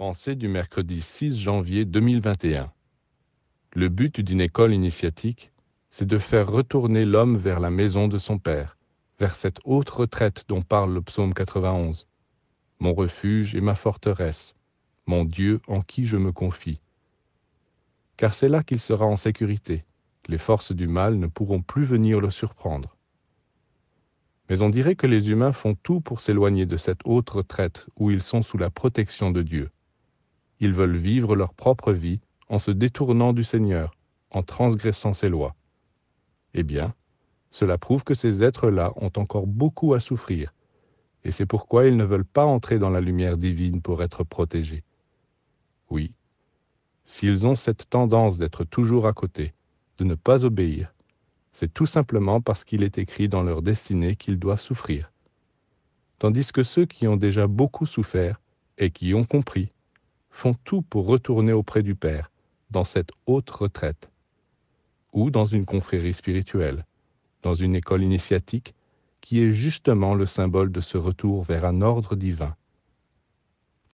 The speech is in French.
Pensée du mercredi 6 janvier 2021. Le but d'une école initiatique, c'est de faire retourner l'homme vers la maison de son Père, vers cette haute retraite dont parle le psaume 91. Mon refuge et ma forteresse, mon Dieu en qui je me confie. Car c'est là qu'il sera en sécurité, les forces du mal ne pourront plus venir le surprendre. Mais on dirait que les humains font tout pour s'éloigner de cette haute retraite où ils sont sous la protection de Dieu. Ils veulent vivre leur propre vie en se détournant du Seigneur, en transgressant ses lois. Eh bien, cela prouve que ces êtres-là ont encore beaucoup à souffrir, et c'est pourquoi ils ne veulent pas entrer dans la lumière divine pour être protégés. Oui, s'ils ont cette tendance d'être toujours à côté, de ne pas obéir, c'est tout simplement parce qu'il est écrit dans leur destinée qu'ils doivent souffrir. Tandis que ceux qui ont déjà beaucoup souffert et qui ont compris font tout pour retourner auprès du Père, dans cette haute retraite, ou dans une confrérie spirituelle, dans une école initiatique qui est justement le symbole de ce retour vers un ordre divin